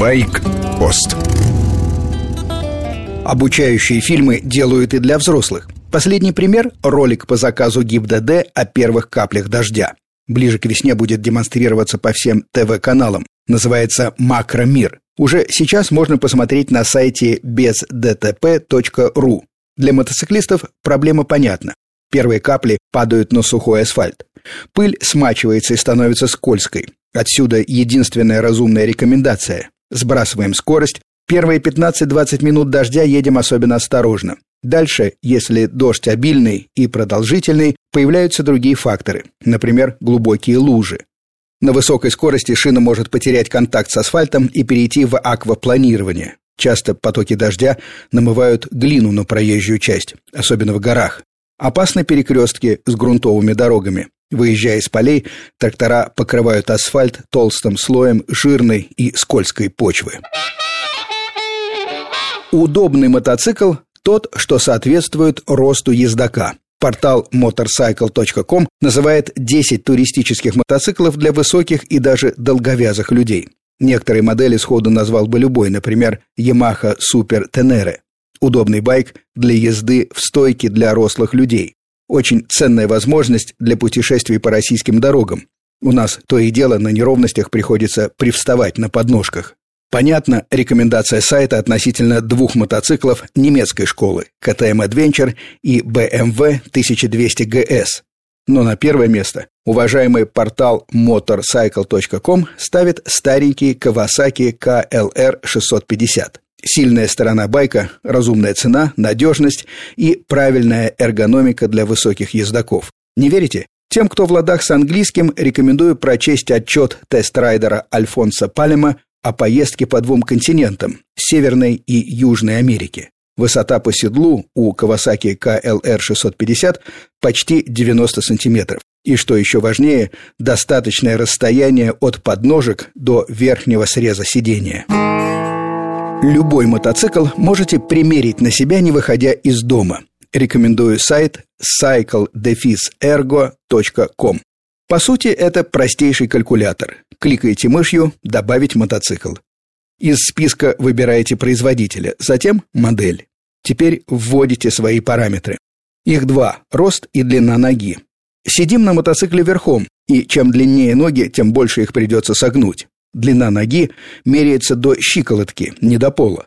Байк-пост Обучающие фильмы делают и для взрослых. Последний пример – ролик по заказу ГИБДД о первых каплях дождя. Ближе к весне будет демонстрироваться по всем ТВ-каналам. Называется «Макромир». Уже сейчас можно посмотреть на сайте бездтп.ру. Для мотоциклистов проблема понятна. Первые капли падают на сухой асфальт. Пыль смачивается и становится скользкой. Отсюда единственная разумная рекомендация. Сбрасываем скорость. Первые 15-20 минут дождя едем особенно осторожно. Дальше, если дождь обильный и продолжительный, появляются другие факторы, например, глубокие лужи. На высокой скорости шина может потерять контакт с асфальтом и перейти в аквапланирование. Часто потоки дождя намывают глину на проезжую часть, особенно в горах. Опасны перекрестки с грунтовыми дорогами. Выезжая из полей, трактора покрывают асфальт толстым слоем жирной и скользкой почвы. Удобный мотоцикл – тот, что соответствует росту ездока. Портал motorcycle.com называет 10 туристических мотоциклов для высоких и даже долговязых людей. Некоторые модели сходу назвал бы любой, например, Yamaha Super Tenere. Удобный байк для езды в стойке для рослых людей. Очень ценная возможность для путешествий по российским дорогам. У нас то и дело на неровностях приходится привставать на подножках. Понятно, рекомендация сайта относительно двух мотоциклов немецкой школы KTM Adventure и BMW 1200 GS. Но на первое место уважаемый портал motorcycle.com ставит старенький Kawasaki KLR 650. Сильная сторона байка, разумная цена, надежность и правильная эргономика для высоких ездаков. Не верите? Тем, кто в ладах с английским, рекомендую прочесть отчет тест-райдера Альфонса Палема о поездке по двум континентам – Северной и Южной Америке. Высота по седлу у Kawasaki KLR 650 почти 90 сантиметров. И что еще важнее, достаточное расстояние от подножек до верхнего среза сидения. Любой мотоцикл можете примерить на себя, не выходя из дома. Рекомендую сайт cycle-ergo.com. По сути, это простейший калькулятор. Кликаете мышью «Добавить мотоцикл». Из списка выбираете производителя, затем модель. Теперь вводите свои параметры. Их два – рост и длина ноги. Сидим на мотоцикле верхом, и чем длиннее ноги, тем больше их придется согнуть. Длина ноги меряется до щиколотки, не до пола.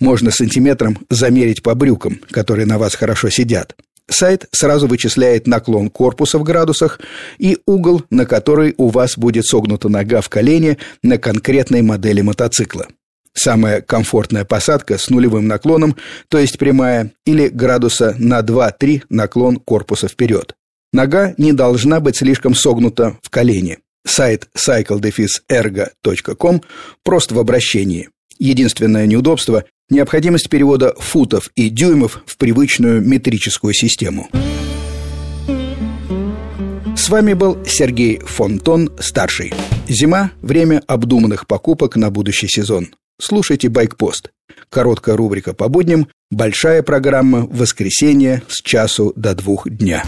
Можно сантиметром замерить по брюкам, которые на вас хорошо сидят. Сайт сразу вычисляет наклон корпуса в градусах и угол, на который у вас будет согнута нога в колене на конкретной модели мотоцикла. Самая комфортная посадка с нулевым наклоном, то есть прямая, или градуса на 2-3 наклон корпуса вперед. Нога не должна быть слишком согнута в колене. Сайт cycle-ergo.com прост в обращении. Единственное неудобство – необходимость перевода футов и дюймов в привычную метрическую систему. С вами был Сергей Фонтон, старший. Зима – время обдуманных покупок на будущий сезон. Слушайте «Байкпост». Короткая рубрика по будням, большая программа воскресенье с часу до двух дня.